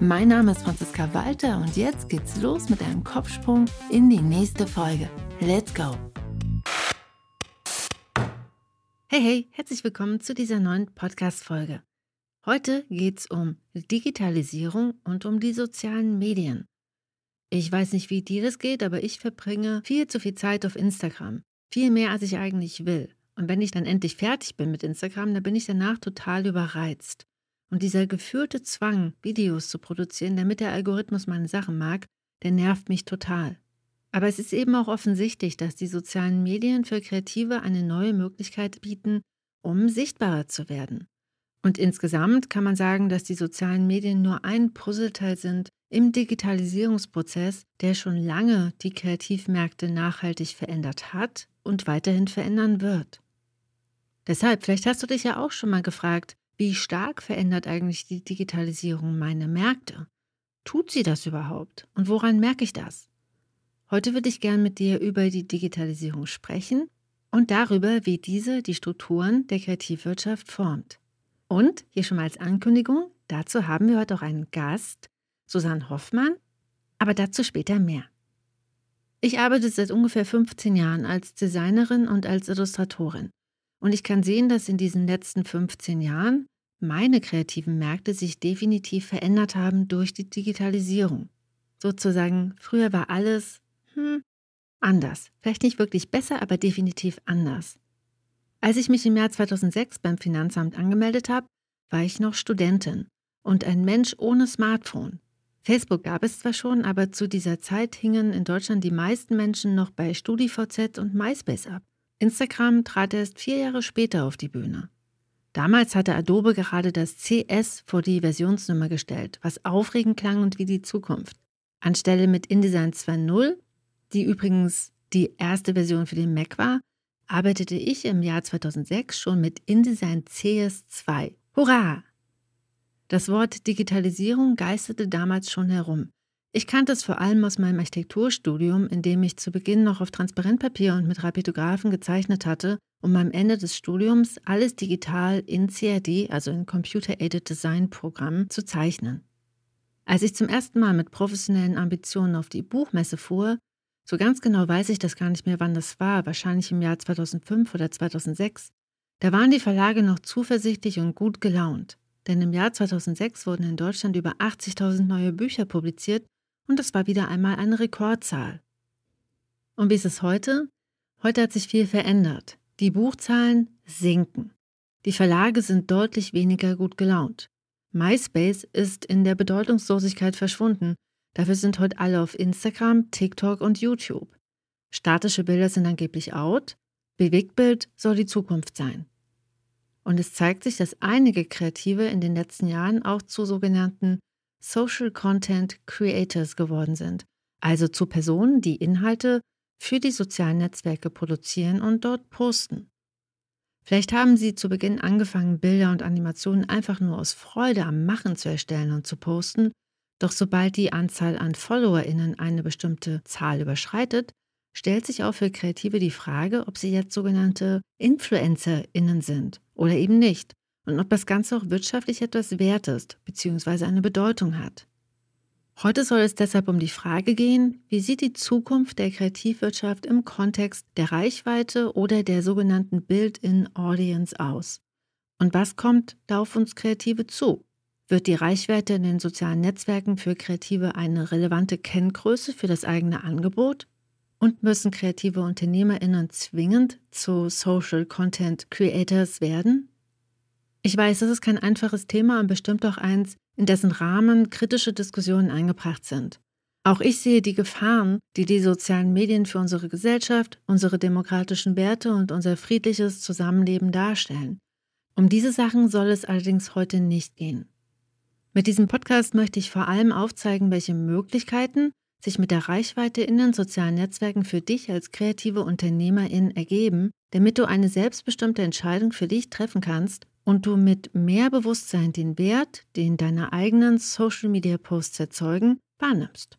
Mein Name ist Franziska Walter und jetzt geht's los mit einem Kopfsprung in die nächste Folge. Let's go! Hey, hey, herzlich willkommen zu dieser neuen Podcast-Folge. Heute geht es um Digitalisierung und um die sozialen Medien. Ich weiß nicht, wie dir das geht, aber ich verbringe viel zu viel Zeit auf Instagram. Viel mehr, als ich eigentlich will. Und wenn ich dann endlich fertig bin mit Instagram, dann bin ich danach total überreizt. Und dieser geführte Zwang, Videos zu produzieren, damit der Algorithmus meine Sachen mag, der nervt mich total. Aber es ist eben auch offensichtlich, dass die sozialen Medien für Kreative eine neue Möglichkeit bieten, um sichtbarer zu werden. Und insgesamt kann man sagen, dass die sozialen Medien nur ein Puzzleteil sind im Digitalisierungsprozess, der schon lange die Kreativmärkte nachhaltig verändert hat und weiterhin verändern wird. Deshalb, vielleicht hast du dich ja auch schon mal gefragt, wie stark verändert eigentlich die Digitalisierung meine Märkte? Tut sie das überhaupt? Und woran merke ich das? Heute würde ich gern mit dir über die Digitalisierung sprechen und darüber, wie diese die Strukturen der Kreativwirtschaft formt. Und hier schon mal als Ankündigung, dazu haben wir heute auch einen Gast, Susanne Hoffmann, aber dazu später mehr. Ich arbeite seit ungefähr 15 Jahren als Designerin und als Illustratorin. Und ich kann sehen, dass in diesen letzten 15 Jahren meine kreativen Märkte sich definitiv verändert haben durch die Digitalisierung. Sozusagen, früher war alles hm, anders. Vielleicht nicht wirklich besser, aber definitiv anders. Als ich mich im Jahr 2006 beim Finanzamt angemeldet habe, war ich noch Studentin und ein Mensch ohne Smartphone. Facebook gab es zwar schon, aber zu dieser Zeit hingen in Deutschland die meisten Menschen noch bei StudiVZ und MySpace ab. Instagram trat erst vier Jahre später auf die Bühne. Damals hatte Adobe gerade das CS vor die Versionsnummer gestellt, was aufregend klang und wie die Zukunft. Anstelle mit InDesign 2.0, die übrigens die erste Version für den Mac war, arbeitete ich im Jahr 2006 schon mit InDesign CS2. Hurra! Das Wort Digitalisierung geisterte damals schon herum. Ich kannte es vor allem aus meinem Architekturstudium, in dem ich zu Beginn noch auf Transparentpapier und mit Rapidographen gezeichnet hatte, um am Ende des Studiums alles digital in CAD, also in Computer-Aided Design Programm, zu zeichnen. Als ich zum ersten Mal mit professionellen Ambitionen auf die Buchmesse fuhr, so ganz genau weiß ich das gar nicht mehr, wann das war, wahrscheinlich im Jahr 2005 oder 2006. Da waren die Verlage noch zuversichtlich und gut gelaunt. Denn im Jahr 2006 wurden in Deutschland über 80.000 neue Bücher publiziert und das war wieder einmal eine Rekordzahl. Und wie ist es heute? Heute hat sich viel verändert. Die Buchzahlen sinken. Die Verlage sind deutlich weniger gut gelaunt. MySpace ist in der Bedeutungslosigkeit verschwunden Dafür sind heute alle auf Instagram, TikTok und YouTube. Statische Bilder sind angeblich out, Bewegtbild soll die Zukunft sein. Und es zeigt sich, dass einige Kreative in den letzten Jahren auch zu sogenannten Social Content Creators geworden sind, also zu Personen, die Inhalte für die sozialen Netzwerke produzieren und dort posten. Vielleicht haben Sie zu Beginn angefangen, Bilder und Animationen einfach nur aus Freude am Machen zu erstellen und zu posten. Doch sobald die Anzahl an FollowerInnen eine bestimmte Zahl überschreitet, stellt sich auch für Kreative die Frage, ob sie jetzt sogenannte InfluencerInnen sind oder eben nicht und ob das Ganze auch wirtschaftlich etwas wert ist bzw. eine Bedeutung hat. Heute soll es deshalb um die Frage gehen, wie sieht die Zukunft der Kreativwirtschaft im Kontext der Reichweite oder der sogenannten Build-in-Audience aus? Und was kommt da auf uns Kreative zu? Wird die Reichweite in den sozialen Netzwerken für Kreative eine relevante Kenngröße für das eigene Angebot? Und müssen kreative UnternehmerInnen zwingend zu Social Content Creators werden? Ich weiß, das ist kein einfaches Thema und bestimmt auch eins, in dessen Rahmen kritische Diskussionen eingebracht sind. Auch ich sehe die Gefahren, die die sozialen Medien für unsere Gesellschaft, unsere demokratischen Werte und unser friedliches Zusammenleben darstellen. Um diese Sachen soll es allerdings heute nicht gehen. Mit diesem Podcast möchte ich vor allem aufzeigen, welche Möglichkeiten sich mit der Reichweite in den sozialen Netzwerken für dich als kreative Unternehmerin ergeben, damit du eine selbstbestimmte Entscheidung für dich treffen kannst und du mit mehr Bewusstsein den Wert, den deine eigenen Social-Media-Posts erzeugen, wahrnimmst.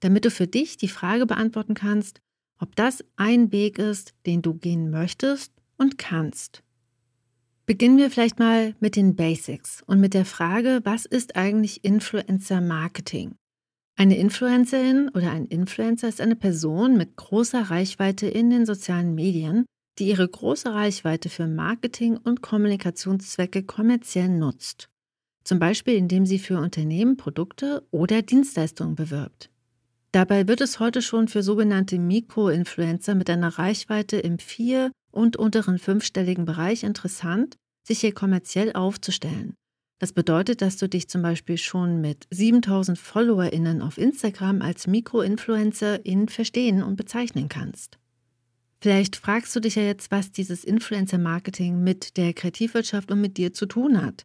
Damit du für dich die Frage beantworten kannst, ob das ein Weg ist, den du gehen möchtest und kannst. Beginnen wir vielleicht mal mit den Basics und mit der Frage, was ist eigentlich Influencer Marketing? Eine Influencerin oder ein Influencer ist eine Person mit großer Reichweite in den sozialen Medien, die ihre große Reichweite für Marketing und Kommunikationszwecke kommerziell nutzt. Zum Beispiel indem sie für Unternehmen Produkte oder Dienstleistungen bewirbt. Dabei wird es heute schon für sogenannte Mikroinfluencer mit einer Reichweite im vier- und unteren fünfstelligen Bereich interessant, sich hier kommerziell aufzustellen. Das bedeutet, dass du dich zum Beispiel schon mit 7000 FollowerInnen auf Instagram als Mikroinfluencerin verstehen und bezeichnen kannst. Vielleicht fragst du dich ja jetzt, was dieses Influencer-Marketing mit der Kreativwirtschaft und mit dir zu tun hat.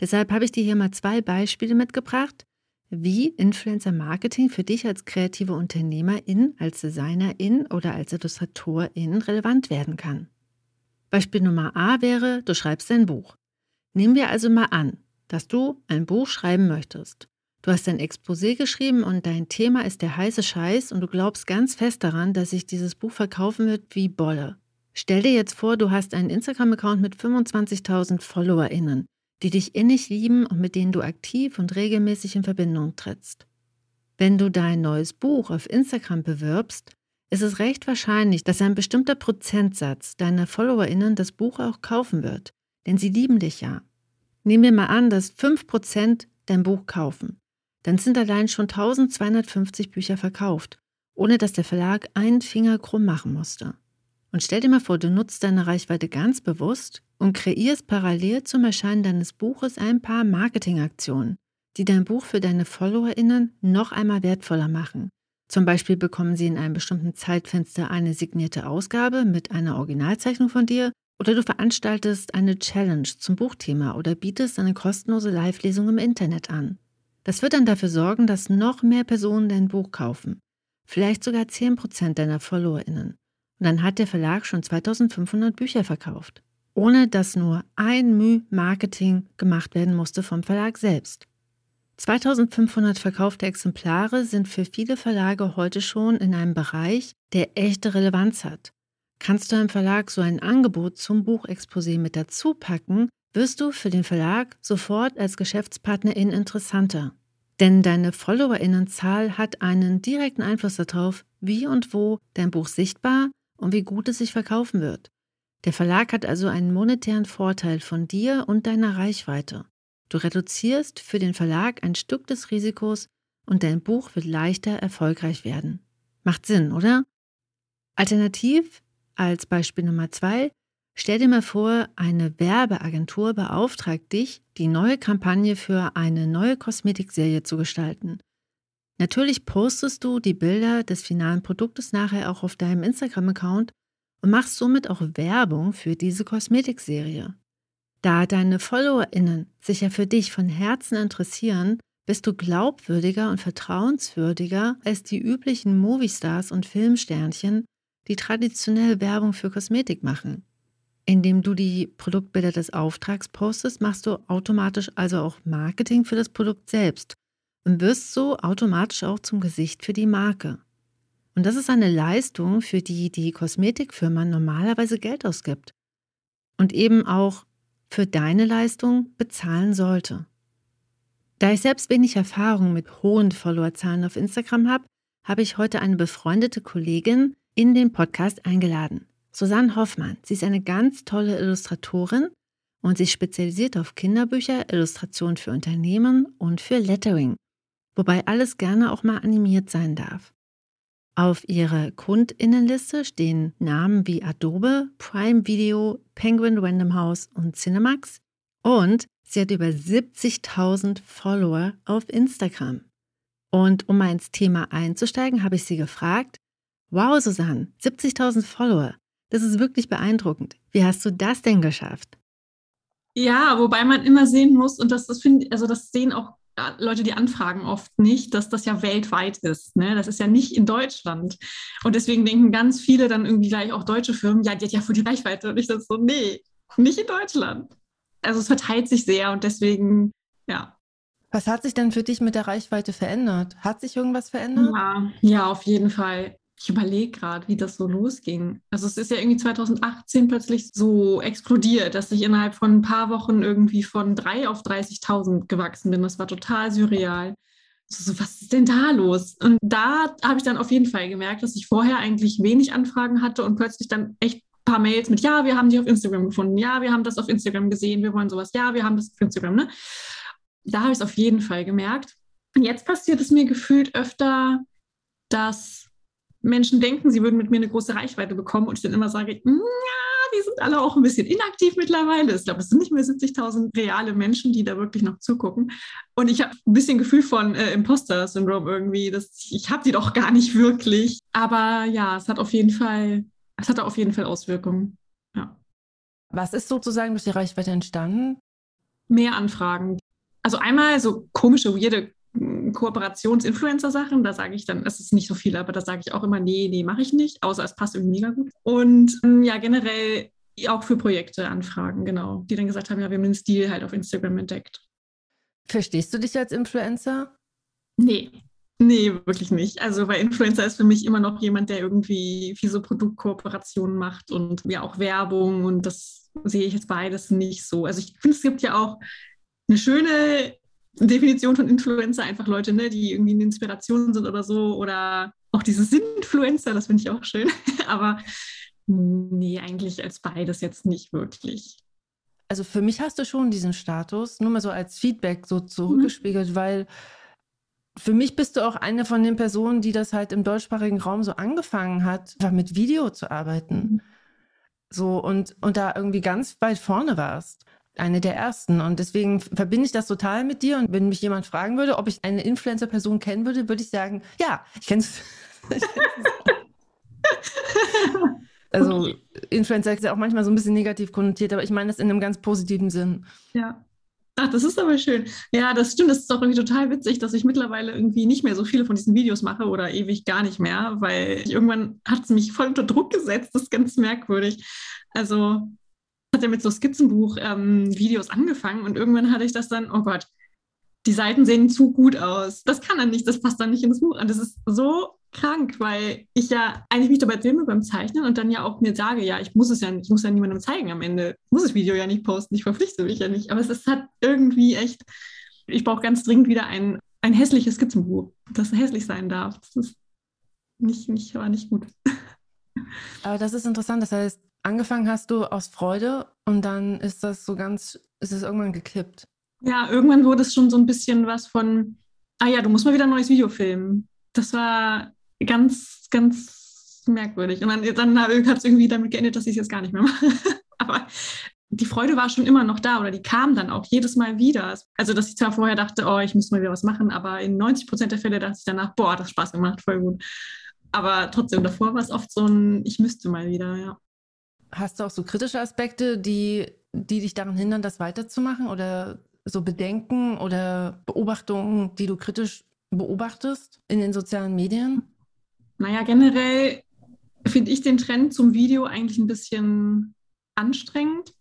Deshalb habe ich dir hier mal zwei Beispiele mitgebracht, wie Influencer-Marketing für dich als kreative Unternehmerin, als Designerin oder als Illustratorin relevant werden kann. Beispiel Nummer A wäre, du schreibst ein Buch. Nehmen wir also mal an, dass du ein Buch schreiben möchtest. Du hast ein Exposé geschrieben und dein Thema ist der heiße Scheiß und du glaubst ganz fest daran, dass sich dieses Buch verkaufen wird wie Bolle. Stell dir jetzt vor, du hast einen Instagram-Account mit 25.000 FollowerInnen, die dich innig lieben und mit denen du aktiv und regelmäßig in Verbindung trittst. Wenn du dein neues Buch auf Instagram bewirbst, ist es recht wahrscheinlich, dass ein bestimmter Prozentsatz deiner FollowerInnen das Buch auch kaufen wird, denn sie lieben dich ja. Nehmen wir mal an, dass 5% dein Buch kaufen dann sind allein schon 1250 Bücher verkauft, ohne dass der Verlag einen Finger krumm machen musste. Und stell dir mal vor, du nutzt deine Reichweite ganz bewusst und kreierst parallel zum Erscheinen deines Buches ein paar Marketingaktionen, die dein Buch für deine FollowerInnen noch einmal wertvoller machen. Zum Beispiel bekommen sie in einem bestimmten Zeitfenster eine signierte Ausgabe mit einer Originalzeichnung von dir oder du veranstaltest eine Challenge zum Buchthema oder bietest eine kostenlose Live-Lesung im Internet an. Das wird dann dafür sorgen, dass noch mehr Personen dein Buch kaufen. Vielleicht sogar 10% deiner FollowerInnen. Und dann hat der Verlag schon 2500 Bücher verkauft. Ohne dass nur ein Müh Marketing gemacht werden musste vom Verlag selbst. 2500 verkaufte Exemplare sind für viele Verlage heute schon in einem Bereich, der echte Relevanz hat. Kannst du einem Verlag so ein Angebot zum Buchexposé mit dazu packen, wirst du für den Verlag sofort als Geschäftspartnerin interessanter. Denn deine Followerinnenzahl hat einen direkten Einfluss darauf, wie und wo dein Buch sichtbar und wie gut es sich verkaufen wird. Der Verlag hat also einen monetären Vorteil von dir und deiner Reichweite. Du reduzierst für den Verlag ein Stück des Risikos und dein Buch wird leichter erfolgreich werden. Macht Sinn, oder? Alternativ, als Beispiel Nummer zwei, Stell dir mal vor, eine Werbeagentur beauftragt dich, die neue Kampagne für eine neue Kosmetikserie zu gestalten. Natürlich postest du die Bilder des finalen Produktes nachher auch auf deinem Instagram-Account und machst somit auch Werbung für diese Kosmetikserie. Da deine FollowerInnen sich ja für dich von Herzen interessieren, bist du glaubwürdiger und vertrauenswürdiger als die üblichen Moviestars und Filmsternchen, die traditionell Werbung für Kosmetik machen. Indem du die Produktbilder des Auftrags postest, machst du automatisch also auch Marketing für das Produkt selbst und wirst so automatisch auch zum Gesicht für die Marke. Und das ist eine Leistung, für die die Kosmetikfirma normalerweise Geld ausgibt und eben auch für deine Leistung bezahlen sollte. Da ich selbst wenig Erfahrung mit hohen Followerzahlen auf Instagram habe, habe ich heute eine befreundete Kollegin in den Podcast eingeladen. Susanne Hoffmann. Sie ist eine ganz tolle Illustratorin und sie spezialisiert auf Kinderbücher, Illustrationen für Unternehmen und für Lettering, wobei alles gerne auch mal animiert sein darf. Auf ihrer Kundinnenliste stehen Namen wie Adobe, Prime Video, Penguin Random House und Cinemax und sie hat über 70.000 Follower auf Instagram. Und um mal ins Thema einzusteigen, habe ich sie gefragt, Wow, Susanne, 70.000 Follower. Das ist wirklich beeindruckend. Wie hast du das denn geschafft? Ja, wobei man immer sehen muss, und das, das finde also das sehen auch Leute, die anfragen oft nicht, dass das ja weltweit ist. Ne? Das ist ja nicht in Deutschland. Und deswegen denken ganz viele dann irgendwie gleich auch deutsche Firmen, ja, die hat ja voll die Reichweite. Und ich dachte so, nee, nicht in Deutschland. Also es verteilt sich sehr und deswegen, ja. Was hat sich denn für dich mit der Reichweite verändert? Hat sich irgendwas verändert? Ja, ja auf jeden Fall. Ich überlege gerade, wie das so losging. Also es ist ja irgendwie 2018 plötzlich so explodiert, dass ich innerhalb von ein paar Wochen irgendwie von drei auf 30.000 gewachsen bin. Das war total surreal. So, was ist denn da los? Und da habe ich dann auf jeden Fall gemerkt, dass ich vorher eigentlich wenig Anfragen hatte und plötzlich dann echt ein paar Mails mit, ja, wir haben dich auf Instagram gefunden, ja, wir haben das auf Instagram gesehen, wir wollen sowas, ja, wir haben das auf Instagram. Ne? Da habe ich es auf jeden Fall gemerkt. Und jetzt passiert es mir gefühlt öfter, dass Menschen denken, sie würden mit mir eine große Reichweite bekommen und ich dann immer sage, ja, die sind alle auch ein bisschen inaktiv mittlerweile. Ich glaube, es sind nicht mehr 70.000 reale Menschen, die da wirklich noch zugucken. Und ich habe ein bisschen Gefühl von äh, Imposter-Syndrom irgendwie. Das, ich habe die doch gar nicht wirklich. Aber ja, es hat auf jeden Fall, es hat auf jeden Fall Auswirkungen. Ja. Was ist sozusagen durch die Reichweite entstanden? Mehr Anfragen. Also einmal so komische, weirde Kooperations-Influencer-Sachen. Da sage ich dann, es ist nicht so viel, aber da sage ich auch immer, nee, nee, mache ich nicht, außer es passt irgendwie mega gut. Und ähm, ja, generell auch für Projekte anfragen, genau, die dann gesagt haben, ja, wir haben den Stil halt auf Instagram entdeckt. Verstehst du dich als Influencer? Nee, Nee, wirklich nicht. Also, weil Influencer ist für mich immer noch jemand, der irgendwie viel so Produktkooperationen macht und ja auch Werbung und das sehe ich jetzt beides nicht so. Also, ich finde, es gibt ja auch eine schöne Definition von Influencer einfach Leute, ne, die irgendwie eine Inspiration sind oder so. Oder auch diese Sinnfluencer, das finde ich auch schön. Aber nee, eigentlich als beides jetzt nicht wirklich. Also für mich hast du schon diesen Status, nur mal so als Feedback so zurückgespiegelt, mhm. weil für mich bist du auch eine von den Personen, die das halt im deutschsprachigen Raum so angefangen hat, mit Video zu arbeiten. Mhm. So und, und da irgendwie ganz weit vorne warst eine der ersten. Und deswegen verbinde ich das total mit dir. Und wenn mich jemand fragen würde, ob ich eine Influencer-Person kennen würde, würde ich sagen, ja, ich kenne es. also. Influencer ist ja auch manchmal so ein bisschen negativ konnotiert, aber ich meine das in einem ganz positiven Sinn. Ja. Ach, das ist aber schön. Ja, das stimmt. Das ist auch irgendwie total witzig, dass ich mittlerweile irgendwie nicht mehr so viele von diesen Videos mache oder ewig gar nicht mehr, weil ich, irgendwann hat es mich voll unter Druck gesetzt. Das ist ganz merkwürdig. Also hat ja mit so Skizzenbuch-Videos ähm, angefangen und irgendwann hatte ich das dann, oh Gott, die Seiten sehen zu gut aus. Das kann dann nicht, das passt dann nicht ins Buch. Und das ist so krank, weil ich ja eigentlich mich dabei filme beim Zeichnen und dann ja auch mir sage, ja, ich muss es ja ich muss ja niemandem zeigen am Ende. Ich muss das Video ja nicht posten, ich verpflichte mich ja nicht. Aber es ist halt irgendwie echt, ich brauche ganz dringend wieder ein, ein hässliches Skizzenbuch, das hässlich sein darf. Das ist nicht, nicht, war nicht gut. Aber das ist interessant. Das heißt, angefangen hast du aus Freude und dann ist das so ganz, ist es irgendwann gekippt. Ja, irgendwann wurde es schon so ein bisschen was von, ah ja, du musst mal wieder ein neues Video filmen. Das war ganz, ganz merkwürdig. Und dann, dann hat es irgendwie damit geendet, dass ich es jetzt gar nicht mehr mache. Aber die Freude war schon immer noch da oder die kam dann auch jedes Mal wieder. Also, dass ich zwar vorher dachte, oh, ich muss mal wieder was machen, aber in 90 Prozent der Fälle dachte ich danach, boah, das Spaß gemacht, voll gut. Aber trotzdem, davor war es oft so ein, ich müsste mal wieder, ja. Hast du auch so kritische Aspekte, die, die dich daran hindern, das weiterzumachen oder so Bedenken oder Beobachtungen, die du kritisch beobachtest in den sozialen Medien? Naja, generell finde ich den Trend zum Video eigentlich ein bisschen anstrengend,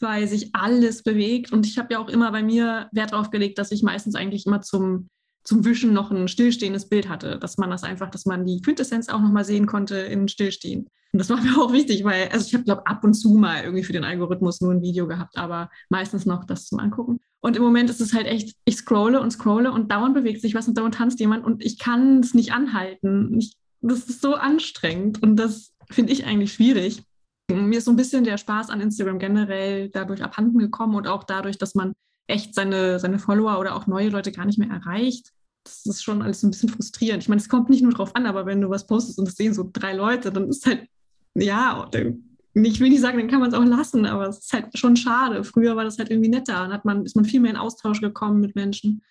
weil sich alles bewegt. Und ich habe ja auch immer bei mir Wert darauf gelegt, dass ich meistens eigentlich immer zum zum Wischen noch ein stillstehendes Bild hatte, dass man das einfach, dass man die Quintessenz auch nochmal sehen konnte in Stillstehen. Und das war mir auch wichtig, weil, also ich habe, glaube ab und zu mal irgendwie für den Algorithmus nur ein Video gehabt, aber meistens noch das zum Angucken. Und im Moment ist es halt echt, ich scrolle und scrolle und dauernd bewegt sich was und dauernd tanzt jemand und ich kann es nicht anhalten. Ich, das ist so anstrengend und das finde ich eigentlich schwierig. Mir ist so ein bisschen der Spaß an Instagram generell dadurch abhanden gekommen und auch dadurch, dass man echt seine, seine Follower oder auch neue Leute gar nicht mehr erreicht. Das ist schon alles ein bisschen frustrierend. Ich meine, es kommt nicht nur drauf an, aber wenn du was postest und es sehen so drei Leute, dann ist halt, ja, ich will nicht sagen, dann kann man es auch lassen, aber es ist halt schon schade. Früher war das halt irgendwie netter, dann hat man, ist man viel mehr in Austausch gekommen mit Menschen.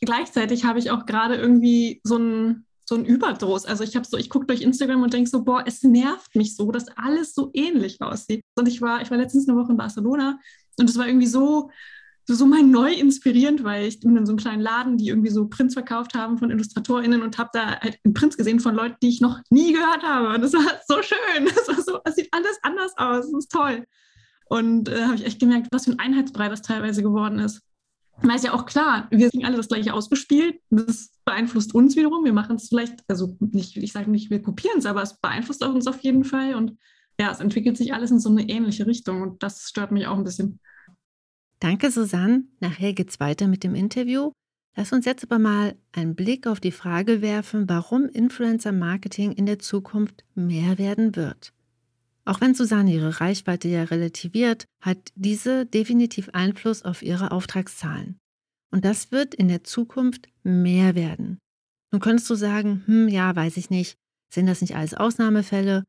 Gleichzeitig habe ich auch gerade irgendwie so ein, so Überdruss. Also ich habe so, ich gucke durch Instagram und denke so, boah, es nervt mich so, dass alles so ähnlich aussieht. Und ich war, ich war letztens eine Woche in Barcelona und es war irgendwie so, so mal neu inspirierend, weil ich bin in so einem kleinen Laden, die irgendwie so Prints verkauft haben von IllustratorInnen und habe da halt einen Prints gesehen von Leuten, die ich noch nie gehört habe. Und das war so schön. Das, war so, das sieht alles anders aus. Das ist toll. Und äh, habe ich echt gemerkt, was für ein Einheitsbrei das teilweise geworden ist. Man ist ja auch klar, wir sind alle das gleiche ausgespielt. Das beeinflusst uns wiederum. Wir machen es vielleicht, also nicht, ich sage nicht, wir kopieren es, aber es beeinflusst uns auf jeden Fall. Und ja, es entwickelt sich alles in so eine ähnliche Richtung. Und das stört mich auch ein bisschen. Danke, Susanne. Nachher geht's weiter mit dem Interview. Lass uns jetzt aber mal einen Blick auf die Frage werfen, warum Influencer Marketing in der Zukunft mehr werden wird. Auch wenn Susanne ihre Reichweite ja relativiert, hat diese definitiv Einfluss auf ihre Auftragszahlen. Und das wird in der Zukunft mehr werden. Nun könntest du sagen, hm, ja, weiß ich nicht, sind das nicht alles Ausnahmefälle?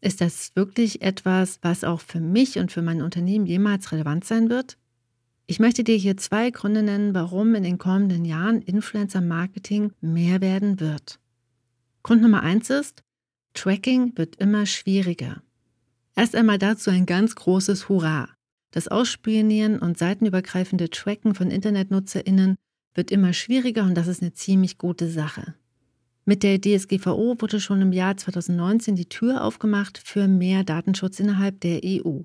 Ist das wirklich etwas, was auch für mich und für mein Unternehmen jemals relevant sein wird? Ich möchte dir hier zwei Gründe nennen, warum in den kommenden Jahren Influencer-Marketing mehr werden wird. Grund Nummer eins ist, Tracking wird immer schwieriger. Erst einmal dazu ein ganz großes Hurra. Das Ausspionieren und seitenübergreifende Tracken von InternetnutzerInnen wird immer schwieriger und das ist eine ziemlich gute Sache. Mit der DSGVO wurde schon im Jahr 2019 die Tür aufgemacht für mehr Datenschutz innerhalb der EU.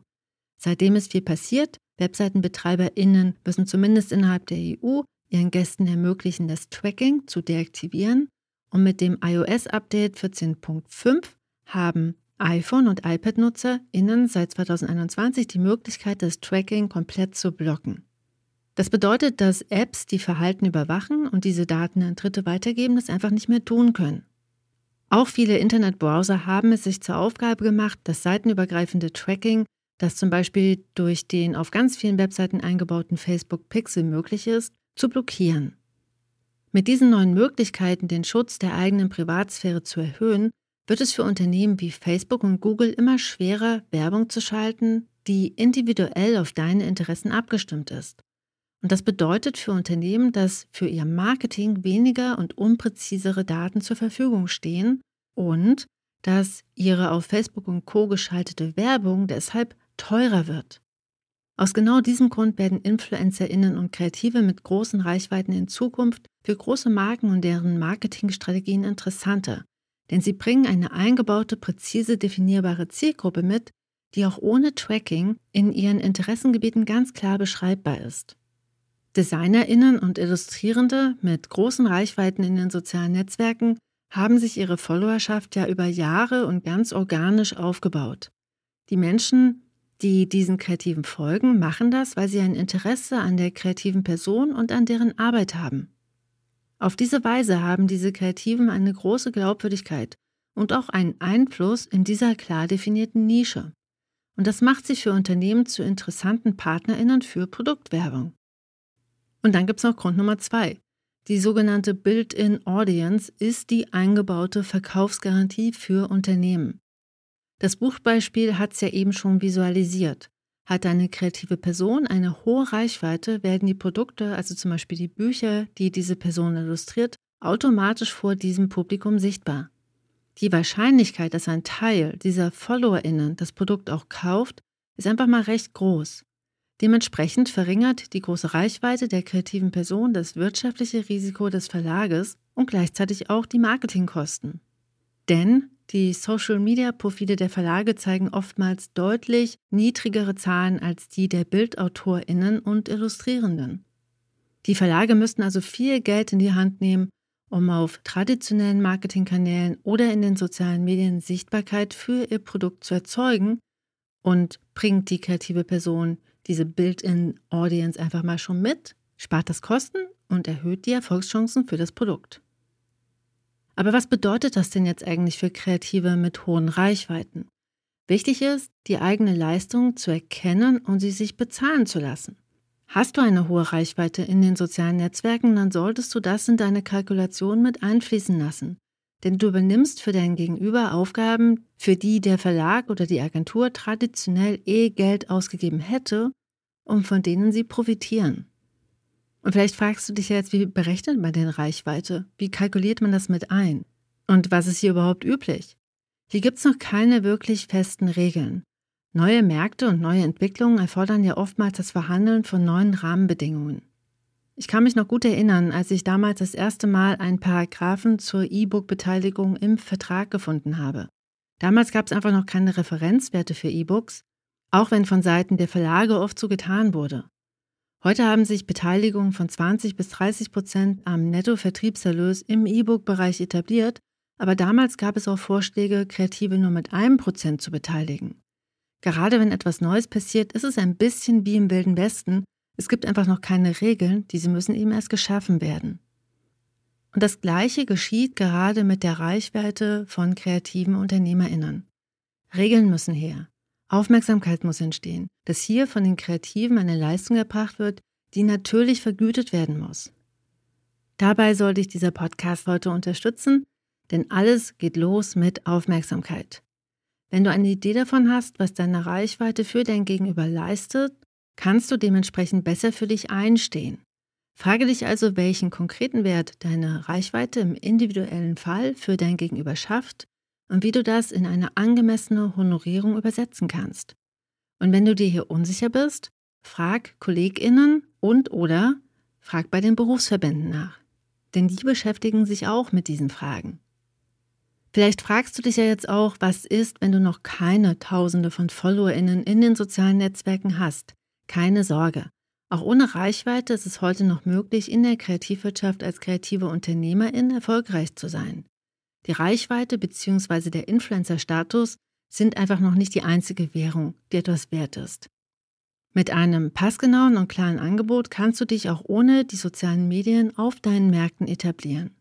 Seitdem ist viel passiert. WebseitenbetreiberInnen müssen zumindest innerhalb der EU ihren Gästen ermöglichen, das Tracking zu deaktivieren. Und mit dem iOS-Update 14.5 haben iPhone- und iPad-NutzerInnen seit 2021 die Möglichkeit, das Tracking komplett zu blocken. Das bedeutet, dass Apps, die Verhalten überwachen und diese Daten an Dritte weitergeben, das einfach nicht mehr tun können. Auch viele Internetbrowser haben es sich zur Aufgabe gemacht, das seitenübergreifende Tracking, das zum Beispiel durch den auf ganz vielen Webseiten eingebauten Facebook Pixel möglich ist, zu blockieren. Mit diesen neuen Möglichkeiten, den Schutz der eigenen Privatsphäre zu erhöhen, wird es für Unternehmen wie Facebook und Google immer schwerer, Werbung zu schalten, die individuell auf deine Interessen abgestimmt ist. Und das bedeutet für Unternehmen, dass für ihr Marketing weniger und unpräzisere Daten zur Verfügung stehen und dass ihre auf Facebook und Co geschaltete Werbung deshalb teurer wird. Aus genau diesem Grund werden Influencerinnen und Kreative mit großen Reichweiten in Zukunft für große Marken und deren Marketingstrategien interessanter, denn sie bringen eine eingebaute, präzise definierbare Zielgruppe mit, die auch ohne Tracking in ihren Interessengebieten ganz klar beschreibbar ist. Designerinnen und Illustrierende mit großen Reichweiten in den sozialen Netzwerken haben sich ihre Followerschaft ja über Jahre und ganz organisch aufgebaut. Die Menschen, die diesen Kreativen folgen, machen das, weil sie ein Interesse an der kreativen Person und an deren Arbeit haben. Auf diese Weise haben diese Kreativen eine große Glaubwürdigkeit und auch einen Einfluss in dieser klar definierten Nische. Und das macht sie für Unternehmen zu interessanten Partnerinnen für Produktwerbung. Und dann gibt es noch Grund Nummer zwei. Die sogenannte Built-in Audience ist die eingebaute Verkaufsgarantie für Unternehmen. Das Buchbeispiel hat es ja eben schon visualisiert. Hat eine kreative Person eine hohe Reichweite, werden die Produkte, also zum Beispiel die Bücher, die diese Person illustriert, automatisch vor diesem Publikum sichtbar. Die Wahrscheinlichkeit, dass ein Teil dieser FollowerInnen das Produkt auch kauft, ist einfach mal recht groß. Dementsprechend verringert die große Reichweite der kreativen Person das wirtschaftliche Risiko des Verlages und gleichzeitig auch die Marketingkosten. Denn die Social-Media-Profile der Verlage zeigen oftmals deutlich niedrigere Zahlen als die der Bildautorinnen und Illustrierenden. Die Verlage müssten also viel Geld in die Hand nehmen, um auf traditionellen Marketingkanälen oder in den sozialen Medien Sichtbarkeit für ihr Produkt zu erzeugen und bringt die kreative Person diese Built-in-Audience einfach mal schon mit, spart das Kosten und erhöht die Erfolgschancen für das Produkt. Aber was bedeutet das denn jetzt eigentlich für Kreative mit hohen Reichweiten? Wichtig ist, die eigene Leistung zu erkennen und sie sich bezahlen zu lassen. Hast du eine hohe Reichweite in den sozialen Netzwerken, dann solltest du das in deine Kalkulation mit einfließen lassen. Denn du übernimmst für dein Gegenüber Aufgaben, für die der Verlag oder die Agentur traditionell eh Geld ausgegeben hätte und von denen sie profitieren. Und vielleicht fragst du dich jetzt, wie berechnet man denn Reichweite? Wie kalkuliert man das mit ein? Und was ist hier überhaupt üblich? Hier gibt es noch keine wirklich festen Regeln. Neue Märkte und neue Entwicklungen erfordern ja oftmals das Verhandeln von neuen Rahmenbedingungen. Ich kann mich noch gut erinnern, als ich damals das erste Mal einen Paragraphen zur E-Book-Beteiligung im Vertrag gefunden habe. Damals gab es einfach noch keine Referenzwerte für E-Books, auch wenn von Seiten der Verlage oft so getan wurde. Heute haben sich Beteiligungen von 20 bis 30 Prozent am Nettovertriebserlös im E-Book-Bereich etabliert, aber damals gab es auch Vorschläge, Kreative nur mit einem Prozent zu beteiligen. Gerade wenn etwas Neues passiert, ist es ein bisschen wie im Wilden Westen, es gibt einfach noch keine Regeln, diese müssen eben erst geschaffen werden. Und das Gleiche geschieht gerade mit der Reichweite von kreativen Unternehmerinnen. Regeln müssen her. Aufmerksamkeit muss entstehen, dass hier von den Kreativen eine Leistung erbracht wird, die natürlich vergütet werden muss. Dabei soll dich dieser Podcast heute unterstützen, denn alles geht los mit Aufmerksamkeit. Wenn du eine Idee davon hast, was deine Reichweite für dein Gegenüber leistet kannst du dementsprechend besser für dich einstehen. Frage dich also, welchen konkreten Wert deine Reichweite im individuellen Fall für dein Gegenüber schafft und wie du das in eine angemessene Honorierung übersetzen kannst. Und wenn du dir hier unsicher bist, frag Kolleginnen und oder frag bei den Berufsverbänden nach. Denn die beschäftigen sich auch mit diesen Fragen. Vielleicht fragst du dich ja jetzt auch, was ist, wenn du noch keine Tausende von FollowerInnen in den sozialen Netzwerken hast? Keine Sorge. Auch ohne Reichweite ist es heute noch möglich, in der Kreativwirtschaft als kreative Unternehmerin erfolgreich zu sein. Die Reichweite bzw. der Influencer-Status sind einfach noch nicht die einzige Währung, die etwas wert ist. Mit einem passgenauen und klaren Angebot kannst du dich auch ohne die sozialen Medien auf deinen Märkten etablieren.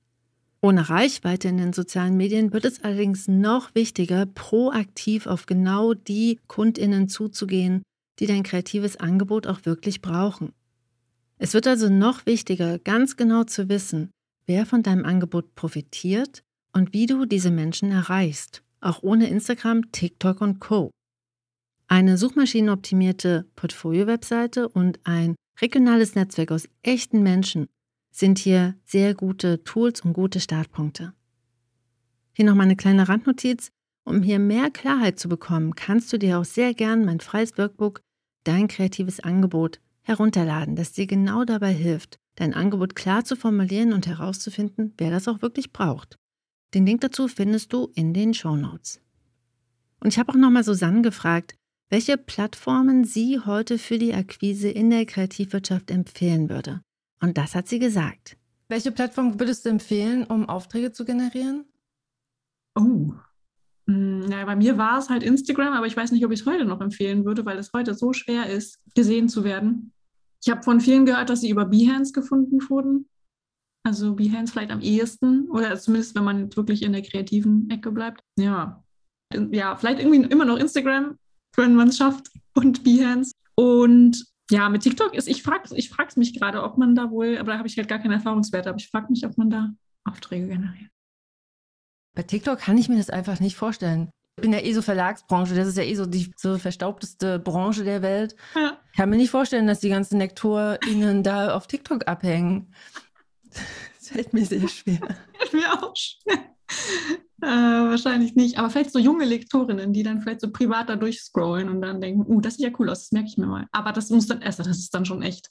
Ohne Reichweite in den sozialen Medien wird es allerdings noch wichtiger, proaktiv auf genau die Kundinnen zuzugehen, die dein kreatives Angebot auch wirklich brauchen. Es wird also noch wichtiger, ganz genau zu wissen, wer von deinem Angebot profitiert und wie du diese Menschen erreichst, auch ohne Instagram, TikTok und Co. Eine suchmaschinenoptimierte Portfolio-Webseite und ein regionales Netzwerk aus echten Menschen sind hier sehr gute Tools und gute Startpunkte. Hier noch mal eine kleine Randnotiz. Um hier mehr Klarheit zu bekommen, kannst du dir auch sehr gern mein freies Workbook dein kreatives Angebot herunterladen, das dir genau dabei hilft, dein Angebot klar zu formulieren und herauszufinden, wer das auch wirklich braucht. Den Link dazu findest du in den Show Notes. Und ich habe auch nochmal Susanne gefragt, welche Plattformen sie heute für die Akquise in der Kreativwirtschaft empfehlen würde. Und das hat sie gesagt. Welche Plattform würdest du empfehlen, um Aufträge zu generieren? Oh, naja, hm, bei mir war es halt Instagram, aber ich weiß nicht, ob ich es heute noch empfehlen würde, weil es heute so schwer ist, gesehen zu werden. Ich habe von vielen gehört, dass sie über Behance gefunden wurden. Also Behance vielleicht am ehesten oder zumindest, wenn man wirklich in der kreativen Ecke bleibt. Ja, ja vielleicht irgendwie immer noch Instagram, wenn man es schafft und Behance. Und ja, mit TikTok ist, ich frage ich es mich gerade, ob man da wohl, aber da habe ich halt gar keine Erfahrungswerte, aber ich frage mich, ob man da Aufträge generiert. Bei TikTok kann ich mir das einfach nicht vorstellen. Ich bin ja eh so Verlagsbranche, das ist ja eh so die so verstaubteste Branche der Welt. Ja. Ich kann mir nicht vorstellen, dass die ganzen LektorInnen da auf TikTok abhängen. Das fällt mir sehr schwer. mir auch schwer. Äh, wahrscheinlich nicht, aber vielleicht so junge Lektorinnen, die dann vielleicht so privat da durchscrollen und dann denken, uh, das sieht ja cool aus, das merke ich mir mal. Aber das muss dann, also das ist dann schon echt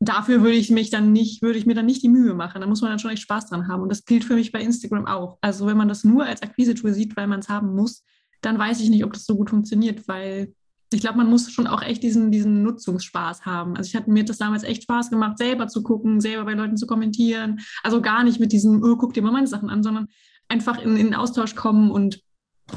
dafür würde ich mich dann nicht, würde ich mir dann nicht die Mühe machen. Da muss man dann schon echt Spaß dran haben. Und das gilt für mich bei Instagram auch. Also wenn man das nur als Akquise-Tool sieht, weil man es haben muss, dann weiß ich nicht, ob das so gut funktioniert, weil ich glaube, man muss schon auch echt diesen, diesen Nutzungsspaß haben. Also ich hatte mir das damals echt Spaß gemacht, selber zu gucken, selber bei Leuten zu kommentieren. Also gar nicht mit diesem, oh, guck dir mal meine Sachen an, sondern einfach in, in den Austausch kommen und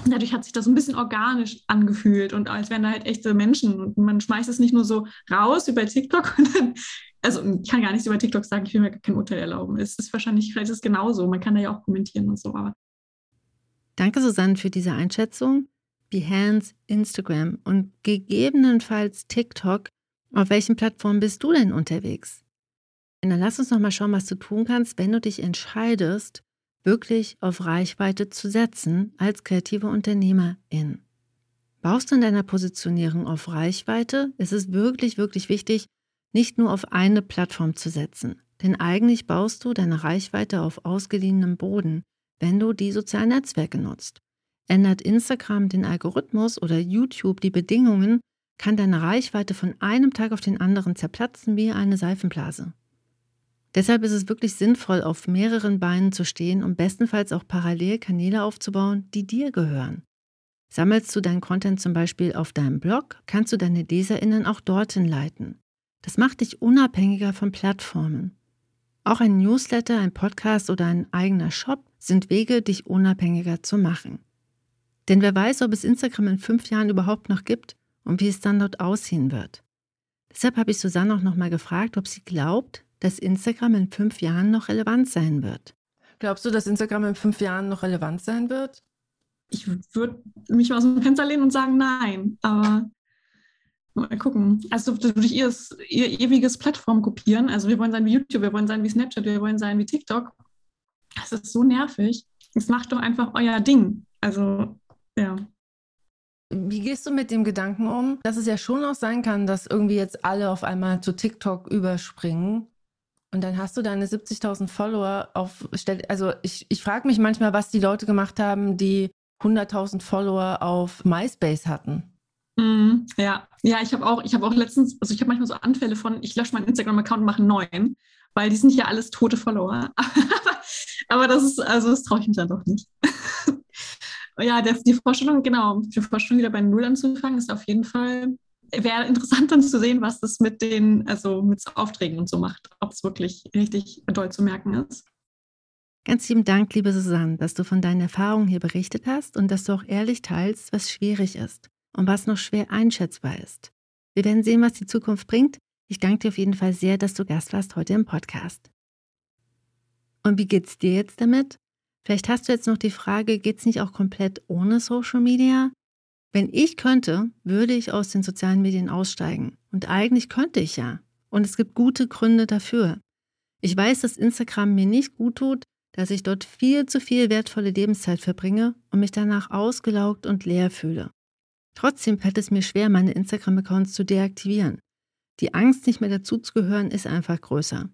dadurch hat sich das ein bisschen organisch angefühlt und als wären da halt echte Menschen und man schmeißt es nicht nur so raus über TikTok und dann also ich kann gar nichts über TikTok sagen, ich will mir kein Urteil erlauben. Es ist wahrscheinlich, vielleicht ist es genauso, man kann da ja auch kommentieren und so, aber. Danke, Susanne, für diese Einschätzung. Behance, Instagram und gegebenenfalls TikTok. Auf welchen Plattformen bist du denn unterwegs? Und dann lass uns noch mal schauen, was du tun kannst, wenn du dich entscheidest, wirklich auf Reichweite zu setzen als kreative Unternehmerin. Baust du in deiner Positionierung auf Reichweite? Es ist wirklich, wirklich wichtig, nicht nur auf eine Plattform zu setzen. Denn eigentlich baust du deine Reichweite auf ausgeliehenem Boden, wenn du die sozialen Netzwerke nutzt. Ändert Instagram den Algorithmus oder YouTube die Bedingungen, kann deine Reichweite von einem Tag auf den anderen zerplatzen wie eine Seifenblase. Deshalb ist es wirklich sinnvoll, auf mehreren Beinen zu stehen und bestenfalls auch parallel Kanäle aufzubauen, die dir gehören. Sammelst du deinen Content zum Beispiel auf deinem Blog, kannst du deine LeserInnen auch dorthin leiten. Das macht dich unabhängiger von Plattformen. Auch ein Newsletter, ein Podcast oder ein eigener Shop sind Wege, dich unabhängiger zu machen. Denn wer weiß, ob es Instagram in fünf Jahren überhaupt noch gibt und wie es dann dort aussehen wird. Deshalb habe ich Susanne auch nochmal gefragt, ob sie glaubt, dass Instagram in fünf Jahren noch relevant sein wird. Glaubst du, dass Instagram in fünf Jahren noch relevant sein wird? Ich würde mich mal aus dem Fenster lehnen und sagen nein, aber mal gucken. Also durch ihr, ihr ewiges Plattform kopieren. Also wir wollen sein wie YouTube, wir wollen sein wie Snapchat, wir wollen sein wie TikTok. Das ist so nervig. Es macht doch einfach euer Ding. Also ja. Wie gehst du mit dem Gedanken um, dass es ja schon auch sein kann, dass irgendwie jetzt alle auf einmal zu TikTok überspringen und dann hast du deine 70.000 Follower auf, also ich, ich frage mich manchmal, was die Leute gemacht haben, die 100.000 Follower auf MySpace hatten. Mm, ja, ja, ich habe auch, ich habe auch letztens, also ich habe manchmal so Anfälle von, ich lösche meinen Instagram-Account und mache einen neuen, weil die sind ja alles tote Follower. Aber das ist, also das traue ich mich dann doch nicht. Ja, der, die Vorstellung, genau, die Vorstellung wieder bei Null anzufangen, ist auf jeden Fall, wäre interessant dann zu sehen, was das mit den, also mit Aufträgen und so macht, ob es wirklich richtig doll zu merken ist. Ganz lieben Dank, liebe Susanne, dass du von deinen Erfahrungen hier berichtet hast und dass du auch ehrlich teilst, was schwierig ist und was noch schwer einschätzbar ist. Wir werden sehen, was die Zukunft bringt. Ich danke dir auf jeden Fall sehr, dass du Gast warst heute im Podcast. Und wie geht's dir jetzt damit? Vielleicht hast du jetzt noch die Frage, geht's nicht auch komplett ohne Social Media? Wenn ich könnte, würde ich aus den sozialen Medien aussteigen. Und eigentlich könnte ich ja. Und es gibt gute Gründe dafür. Ich weiß, dass Instagram mir nicht gut tut, dass ich dort viel zu viel wertvolle Lebenszeit verbringe und mich danach ausgelaugt und leer fühle. Trotzdem fällt es mir schwer, meine Instagram-Accounts zu deaktivieren. Die Angst, nicht mehr dazuzugehören, ist einfach größer.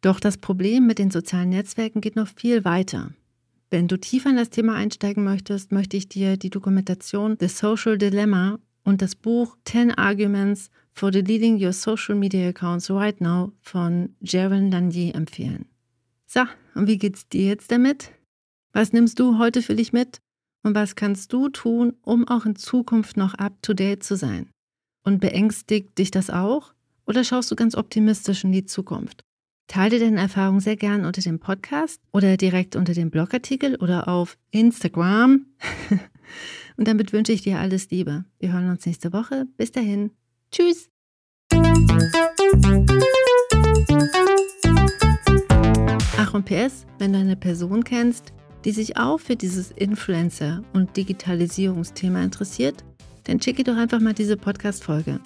Doch das Problem mit den sozialen Netzwerken geht noch viel weiter. Wenn du tiefer in das Thema einsteigen möchtest, möchte ich dir die Dokumentation The Social Dilemma und das Buch 10 Arguments for Deleting Your Social Media Accounts Right Now von Jaron Lanier empfehlen. So, und wie geht's dir jetzt damit? Was nimmst du heute für dich mit? Und was kannst du tun, um auch in Zukunft noch up-to-date zu sein? Und beängstigt dich das auch? Oder schaust du ganz optimistisch in die Zukunft? Teile deine Erfahrungen sehr gern unter dem Podcast oder direkt unter dem Blogartikel oder auf Instagram. Und damit wünsche ich dir alles Liebe. Wir hören uns nächste Woche. Bis dahin. Tschüss. Ach und PS, wenn du eine Person kennst, die sich auch für dieses Influencer- und Digitalisierungsthema interessiert, dann schicke doch einfach mal diese Podcast-Folge.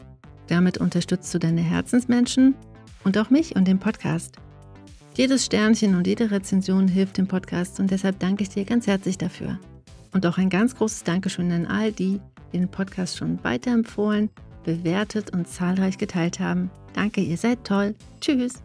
Damit unterstützt du deine Herzensmenschen und auch mich und den Podcast. Jedes Sternchen und jede Rezension hilft dem Podcast und deshalb danke ich dir ganz herzlich dafür. Und auch ein ganz großes Dankeschön an all die, die den Podcast schon weiterempfohlen, bewertet und zahlreich geteilt haben. Danke, ihr seid toll. Tschüss.